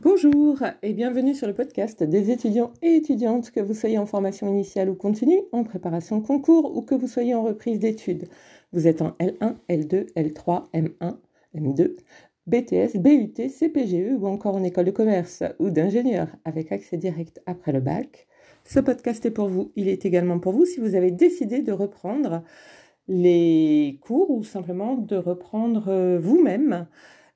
Bonjour et bienvenue sur le podcast des étudiants et étudiantes, que vous soyez en formation initiale ou continue, en préparation concours ou que vous soyez en reprise d'études. Vous êtes en L1, L2, L3, M1, M2, BTS, BUT, CPGE ou encore en école de commerce ou d'ingénieur avec accès direct après le bac. Ce podcast est pour vous. Il est également pour vous si vous avez décidé de reprendre les cours ou simplement de reprendre euh, vous-même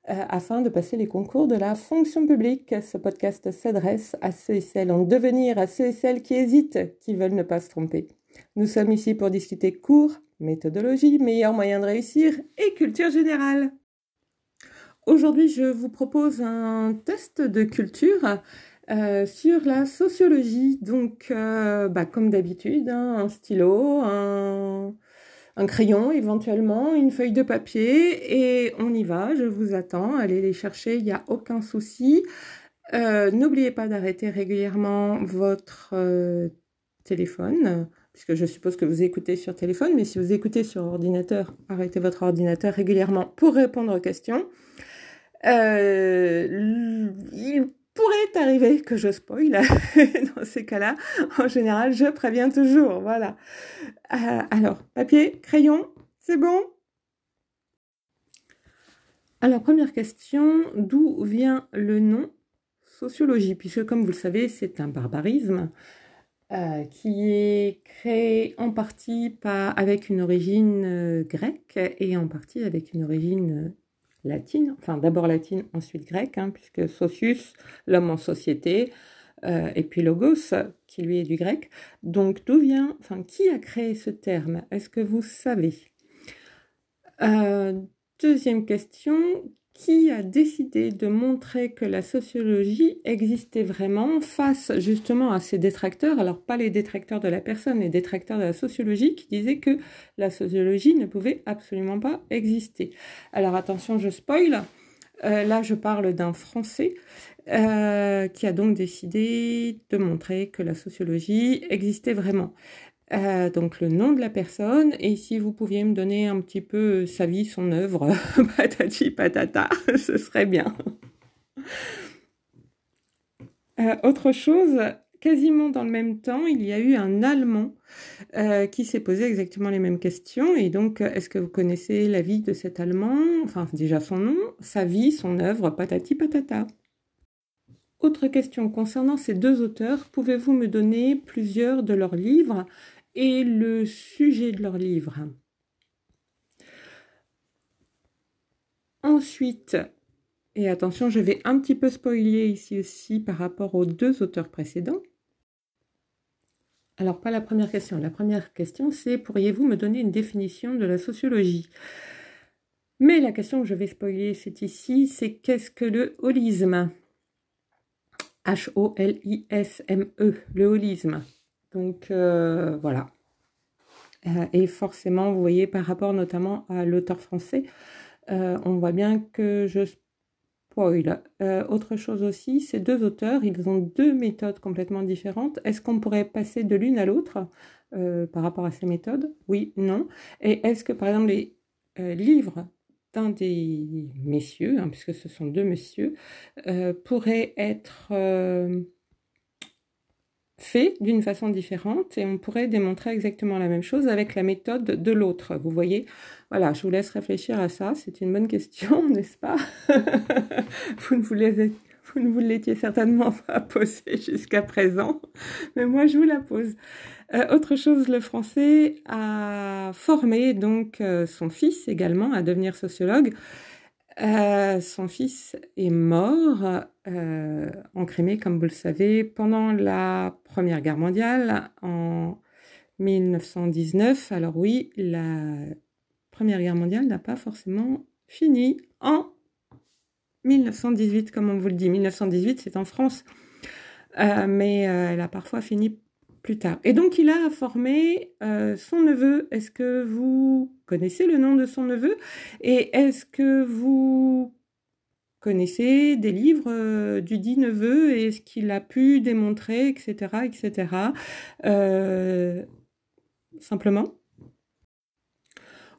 euh, afin de passer les concours de la fonction publique. Ce podcast s'adresse à ceux et celles en devenir, à ceux et celles qui hésitent, qui veulent ne pas se tromper. Nous sommes ici pour discuter cours, méthodologie, meilleurs moyens de réussir et culture générale. Aujourd'hui, je vous propose un test de culture euh, sur la sociologie. Donc, euh, bah, comme d'habitude, hein, un stylo, un, un crayon éventuellement, une feuille de papier et on y va, je vous attends, allez les chercher, il n'y a aucun souci. Euh, n'oubliez pas d'arrêter régulièrement votre euh, téléphone, puisque je suppose que vous écoutez sur téléphone, mais si vous écoutez sur ordinateur, arrêtez votre ordinateur régulièrement pour répondre aux questions. Euh, pourrait arriver que je spoil. Dans ces cas-là, en général, je préviens toujours. Voilà. Euh, alors, papier, crayon, c'est bon? Alors, première question, d'où vient le nom sociologie? Puisque, comme vous le savez, c'est un barbarisme euh, qui est créé en partie par, avec une origine euh, grecque et en partie avec une origine latine, enfin d'abord latine, ensuite grecque, hein, puisque socius, l'homme en société, euh, et puis logos, qui lui est du grec. Donc d'où vient, enfin qui a créé ce terme? Est-ce que vous savez? Euh, Deuxième question, qui a décidé de montrer que la sociologie existait vraiment face justement à ces détracteurs, alors pas les détracteurs de la personne, les détracteurs de la sociologie qui disaient que la sociologie ne pouvait absolument pas exister. Alors attention, je spoil, euh, là je parle d'un Français euh, qui a donc décidé de montrer que la sociologie existait vraiment. Euh, donc le nom de la personne et si vous pouviez me donner un petit peu sa vie, son œuvre, patati patata, ce serait bien. Euh, autre chose, quasiment dans le même temps, il y a eu un Allemand euh, qui s'est posé exactement les mêmes questions. Et donc, est-ce que vous connaissez la vie de cet Allemand? Enfin, déjà son nom, sa vie, son œuvre, patati patata. Autre question concernant ces deux auteurs, pouvez-vous me donner plusieurs de leurs livres? Et le sujet de leur livre. Ensuite, et attention, je vais un petit peu spoiler ici aussi par rapport aux deux auteurs précédents. Alors, pas la première question. La première question, c'est pourriez-vous me donner une définition de la sociologie? Mais la question que je vais spoiler, c'est ici, c'est qu'est-ce que le holisme? H-O-L-I-S-M-E, le holisme. Donc euh, voilà. Euh, et forcément, vous voyez, par rapport notamment à l'auteur français, euh, on voit bien que je spoil. autre chose aussi, ces deux auteurs, ils ont deux méthodes complètement différentes. Est-ce qu'on pourrait passer de l'une à l'autre par rapport à ces méthodes? Oui, non. Et est-ce que, par exemple, les livres d'un des messieurs, hein, puisque ce sont deux messieurs, pourraient être fait d'une façon différente et on pourrait démontrer exactement la même chose avec la méthode de l'autre. Vous voyez Voilà, je vous laisse réfléchir à ça. C'est une bonne question, n'est-ce pas? Vous, ne vous, l'étiez certainement pas posée jusqu'à présent, mais moi je vous la pose. Euh, autre chose, le français a formé donc euh, son fils également à devenir sociologue. Euh, son fils est mort euh, en Crimée, comme vous le savez, pendant la Première Guerre mondiale en 1919. Alors oui, la Première Guerre mondiale n'a pas forcément fini en 1918, comme on vous le dit. 1918, c'est en France, euh, mais elle a parfois fini Et donc, il a formé euh, son neveu. Est-ce que vous connaissez le nom de son neveu? Et est-ce que vous connaissez des livres euh, du dit neveu et ce qu'il a pu démontrer, etc., etc. Euh, simplement.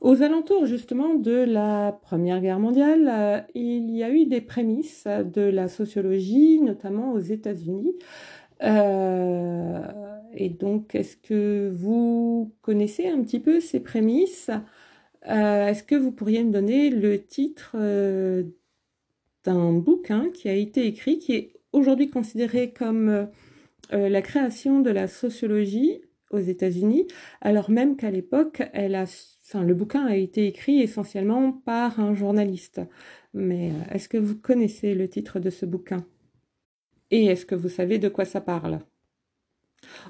Aux alentours justement de la Première Guerre mondiale, il y a eu des prémices de la sociologie, notamment aux États-Unis. Et donc, est-ce que vous connaissez un petit peu ces prémices? Euh, Est-ce que vous pourriez me donner le titre d'un bouquin qui a été écrit, qui est aujourd'hui considéré comme la création de la sociologie aux États-Unis, alors même qu'à l'époque, le bouquin a été écrit essentiellement par un journaliste. Mais euh, est-ce que vous connaissez le titre de ce bouquin? Et est-ce que vous savez de quoi ça parle?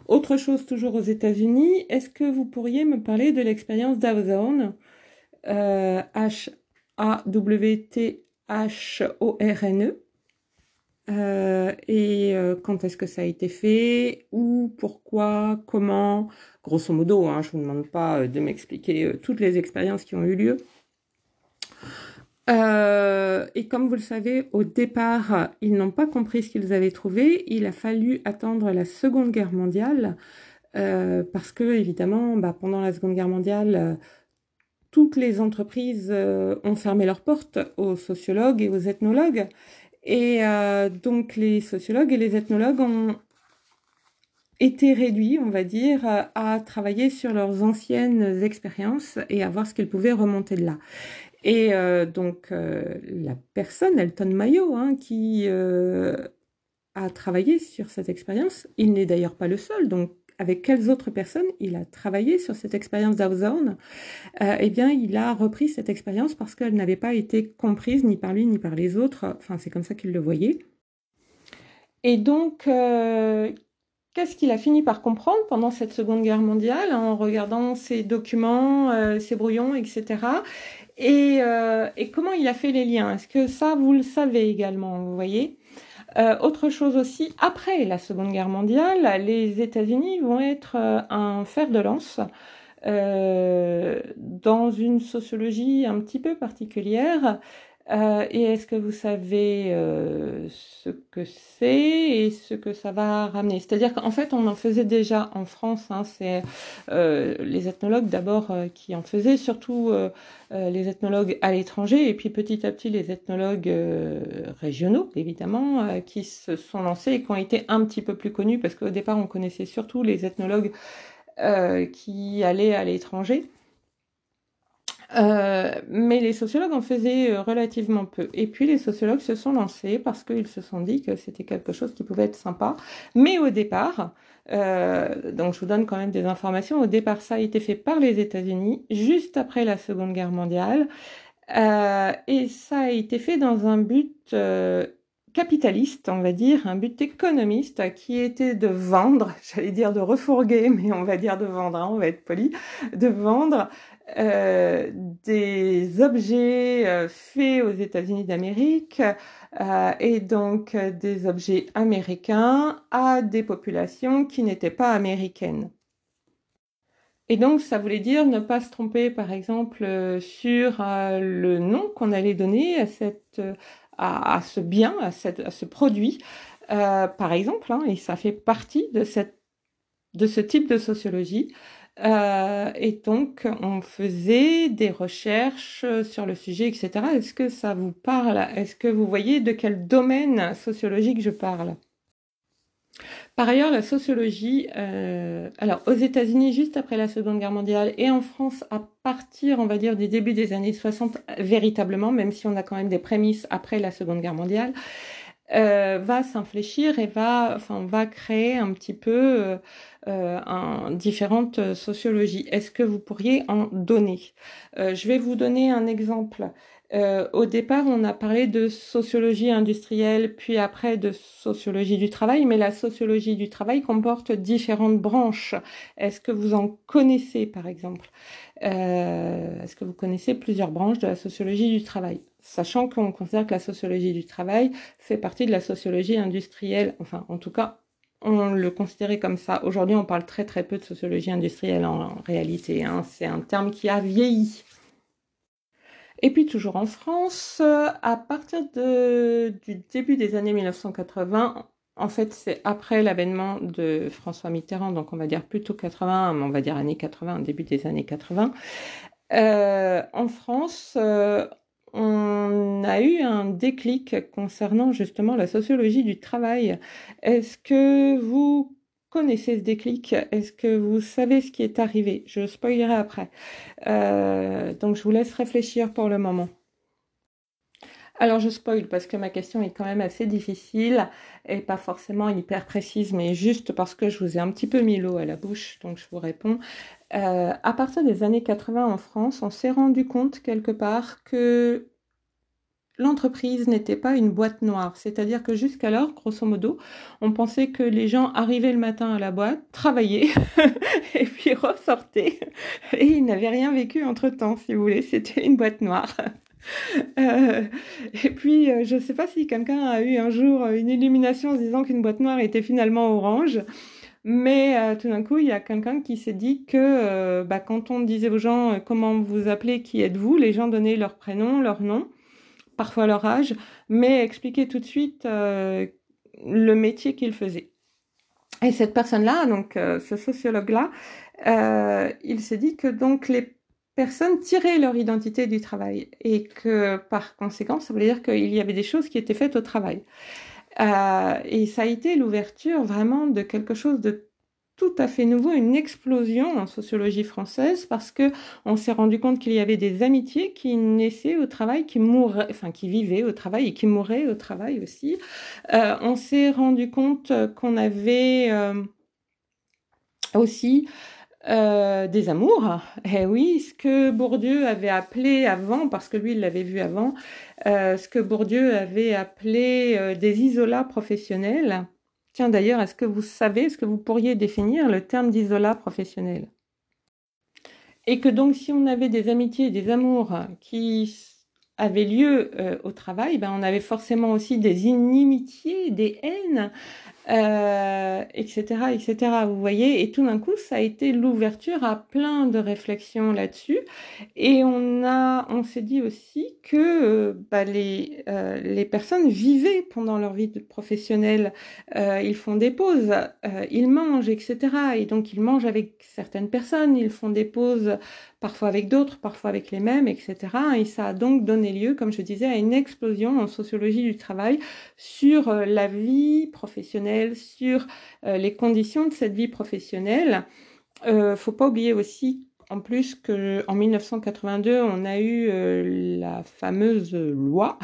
Autre chose toujours aux États-Unis, est-ce que vous pourriez me parler de l'expérience d'Awzone H-A-W-T-H-O-R-N-E euh, et euh, quand est-ce que ça a été fait, où, pourquoi, comment, grosso modo, hein, je ne vous demande pas euh, de m'expliquer toutes les expériences qui ont eu lieu. Et comme vous le savez, au départ, ils n'ont pas compris ce qu'ils avaient trouvé. Il a fallu attendre la Seconde Guerre mondiale parce que, évidemment, bah, pendant la Seconde Guerre mondiale, toutes les entreprises ont fermé leurs portes aux sociologues et aux ethnologues. Et euh, donc les sociologues et les ethnologues ont été réduits, on va dire, à travailler sur leurs anciennes expériences et à voir ce qu'ils pouvaient remonter de là. Et euh, donc euh, la personne, Elton Mayo, hein, qui a travaillé sur cette expérience, il n'est d'ailleurs pas le seul, donc avec quelles autres personnes il a travaillé sur cette expérience d'Outzone, euh, eh bien, il a repris cette expérience parce qu'elle n'avait pas été comprise ni par lui ni par les autres. Enfin, c'est comme ça qu'il le voyait. Et donc, euh, qu'est-ce qu'il a fini par comprendre pendant cette Seconde Guerre mondiale en regardant ses documents, euh, ses brouillons, etc. Et, et, comment il a fait les liens? Est-ce que ça, vous le savez également, vous voyez? Euh, autre chose aussi, après la Seconde Guerre mondiale, les États-Unis vont être euh, un fer de lance euh, dans une sociologie un petit peu particulière euh, et est-ce que vous savez euh, ce que c'est et ce que ça va ramener? C'est-à-dire qu'en fait, on en faisait déjà en France. Hein, c'est euh, les ethnologues d'abord qui en faisaient, surtout les ethnologues à l'étranger, et puis petit à petit les ethnologues régionaux, évidemment, qui se sont lancés et qui ont été un petit peu plus connus, parce qu'au départ, on connaissait surtout les ethnologues qui allaient à l'étranger. Euh, mais les sociologues en faisaient euh, relativement peu. Et puis les sociologues se sont lancés parce qu'ils se sont dit que c'était quelque chose qui pouvait être sympa. Mais au départ, euh, donc je vous donne quand même des informations, au départ ça a été fait par les États-Unis, juste après la Seconde Guerre mondiale. Euh, et ça a été fait dans un but euh, capitaliste, on va dire, un but économiste qui était de vendre, j'allais dire de refourguer, mais on va dire de vendre, hein, on va être poli, de vendre euh, des objets euh, faits aux États-Unis d'Amérique euh, et donc des objets américains à des populations qui n'étaient pas américaines. Et donc, ça voulait dire ne pas se tromper, par exemple, sur le nom qu'on allait donner à, cette, à, ce bien, à, cette, à ce produit, par exemple, hein, et ça fait partie de, cette, de ce type de sociologie. Euh, et donc, on faisait des recherches sur le sujet, etc. Est-ce que ça vous parle? Est-ce que vous voyez de quel domaine sociologique je parle? Par ailleurs, la sociologie, euh, alors aux États-Unis juste après la Seconde Guerre mondiale et en France à partir, on va dire, du début des années 60, véritablement, même si on a quand même des prémices après la Seconde Guerre mondiale, euh, va s'infléchir et va, enfin, va créer un petit peu euh, euh un, différentes sociologies. Est-ce que vous pourriez en donner? Euh, Je vais vous donner un exemple. Au départ, on a parlé de sociologie industrielle, puis après de sociologie du travail, mais la sociologie du travail comporte différentes branches. Est-ce que vous en connaissez, par exemple? Est-ce que vous connaissez plusieurs branches de la sociologie du travail? Sachant qu'on considère que la sociologie du travail fait partie de la sociologie industrielle, enfin en tout cas on le considérait comme ça. Aujourd'hui on parle très très peu de sociologie industrielle en, réalité, hein. c'est un terme qui a vieilli. Et puis toujours en France, à partir du début des années 1980, en fait c'est après l'avènement de François Mitterrand, donc on va dire plutôt 80, mais on va dire années 80, début des années 80, en France, on a eu un déclic concernant justement la sociologie du travail. Est-ce que vous connaissez ce déclic? Est-ce que vous savez ce qui est arrivé? Je spoilerai après. Euh, donc je vous laisse réfléchir pour le moment. Alors je spoil parce que ma question est quand même assez difficile et pas forcément hyper précise, mais juste parce que je vous ai un petit peu mis l'eau à la bouche, donc je vous réponds. Euh, à partir des années 80 en France, on s'est rendu compte quelque part que l'entreprise n'était pas une boîte noire. C'est-à-dire que jusqu'alors, grosso modo, on pensait que les gens arrivaient le matin à la boîte, travaillaient et puis ressortaient. Et ils n'avaient rien vécu entre-temps, si vous voulez. C'était une boîte noire. Euh, et puis, euh, je ne sais pas si quelqu'un a eu un jour une illumination en se disant qu'une boîte noire était finalement orange. Mais euh, tout d'un coup, il y a quelqu'un qui s'est dit que bah, quand on disait aux gens comment vous appelez, qui êtes-vous, les gens donnaient leur prénom, leur nom parfois leur âge, mais expliquer tout de suite euh, le métier qu'ils faisaient. Et cette personne-là, donc euh, ce sociologue-là, euh, il s'est dit que donc les personnes tiraient leur identité du travail et que par conséquent, ça voulait dire qu'il y avait des choses qui étaient faites au travail. et ça a été l'ouverture vraiment de quelque chose de tout à fait nouveau, une explosion en sociologie française parce que on s'est rendu compte qu'il y avait des amitiés qui naissaient au travail, qui mouraient, enfin qui vivaient au travail et qui mouraient au travail aussi. Euh, on s'est rendu compte qu'on avait euh, aussi euh, des amours. Et eh oui, ce que Bourdieu avait appelé avant, parce que lui il l'avait vu avant, ce que Bourdieu avait appelé des isolats professionnels. Tiens, d'ailleurs, est-ce que vous savez, est-ce que vous pourriez définir le terme d'isolat professionnel? Et que donc, si on avait des amitiés, des amours qui avaient lieu euh, au travail, ben, on avait forcément aussi des inimitiés, des haines, euh, etc. Vous voyez, et tout d'un coup, ça a été l'ouverture à plein de réflexions là-dessus. Et on a, on s'est dit aussi que euh, bah, les, euh, les personnes vivaient pendant leur vie professionnelle. ils font des pauses, ils mangent, etc. Et donc, ils mangent avec certaines personnes, ils font des pauses parfois avec d'autres, parfois avec les mêmes, etc. Et ça a donc donné lieu, comme je disais, à une explosion en sociologie du travail sur euh, la vie professionnelle, sur euh, les conditions de cette vie professionnelle. Euh, faut pas oublier aussi en plus qu'en 1982, on a eu euh, la fameuse loi,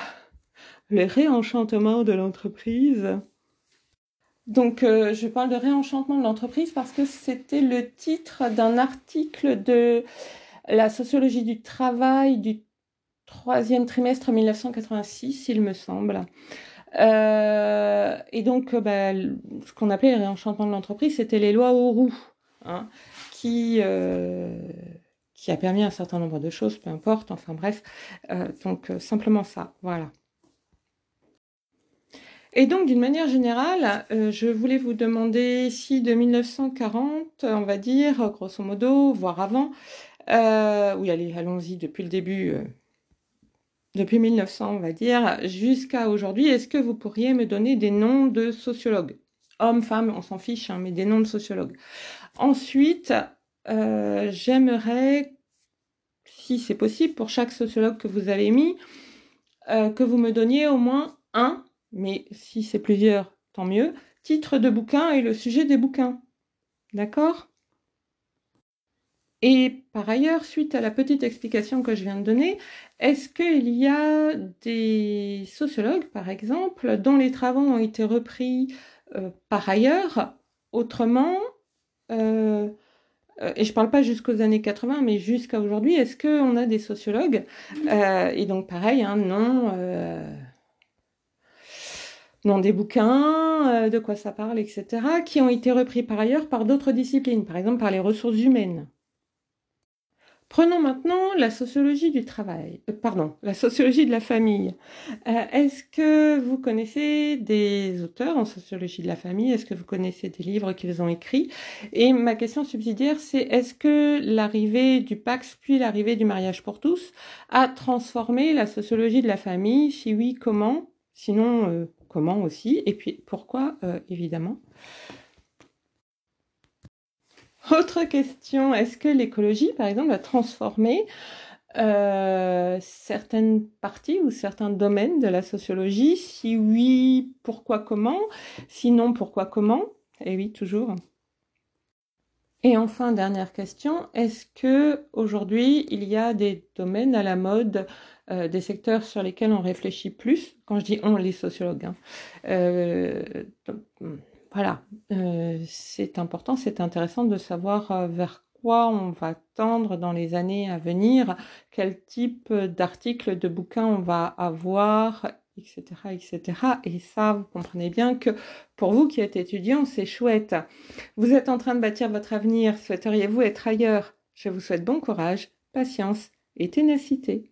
le réenchantement de l'entreprise. Donc, je parle de réenchantement de l'entreprise parce que c'était le titre d'un article de la sociologie du travail du troisième trimestre 1986, il me semble. Euh, et donc, euh, bah, ce qu'on appelait le réenchantement de l'entreprise, c'était les lois Auroux, hein, qui, euh, qui a permis un certain nombre de choses, peu importe, enfin bref. donc, simplement ça, voilà. Et donc, d'une manière générale, je voulais vous demander si de 1940, on va dire, grosso modo, voire avant, euh, oui, allez, allons-y depuis le début, euh, depuis 1900, on va dire, jusqu'à aujourd'hui. Est-ce que vous pourriez me donner des noms de sociologues? Hommes, femmes, on s'en fiche, hein, mais des noms de sociologues. Ensuite, euh, j'aimerais, si c'est possible, pour chaque sociologue que vous avez mis, que vous me donniez au moins un, mais si c'est plusieurs, tant mieux, titre de bouquin et le sujet des bouquins. D'accord? Et par ailleurs, suite à la petite explication que je viens de donner, est-ce qu'il y a des sociologues, par exemple, dont les travaux ont été repris euh, par ailleurs, autrement, euh, euh, et je ne parle pas jusqu'aux années 80, mais jusqu'à aujourd'hui, est-ce qu'on a des sociologues Et donc, pareil, hein, non, non des bouquins, de quoi ça parle, etc., qui ont été repris par ailleurs par d'autres disciplines, par exemple par les ressources humaines. Prenons maintenant la sociologie du travail, euh, pardon, la sociologie de la famille. Euh, est-ce que vous connaissez des auteurs en sociologie de la famille? Est-ce que vous connaissez des livres qu'ils ont écrits? Et ma question subsidiaire, c'est est-ce que l'arrivée du Pax puis l'arrivée du mariage pour tous a transformé la sociologie de la famille? Si oui, comment? Sinon, euh, comment aussi? Et puis pourquoi, évidemment? Autre question, est-ce que l'écologie, par exemple, a transformé euh, certaines parties ou certains domaines de la sociologie? Si oui, pourquoi, comment? Sinon, pourquoi, comment? Et oui, toujours. Et enfin, dernière question, est-ce que aujourd'hui il y a des domaines à la mode, euh, des secteurs sur lesquels on réfléchit plus? Quand je dis on, les sociologues. Hein. Euh, voilà, euh, c'est important, c'est intéressant de savoir vers quoi on va tendre dans les années à venir, quel type d'articles, de bouquins on va avoir etc., etc. Et ça, vous comprenez bien que pour vous qui êtes étudiant, c'est chouette. Vous êtes en train de bâtir votre avenir. Souhaiteriez-vous être ailleurs? Je vous souhaite bon courage, patience et ténacité.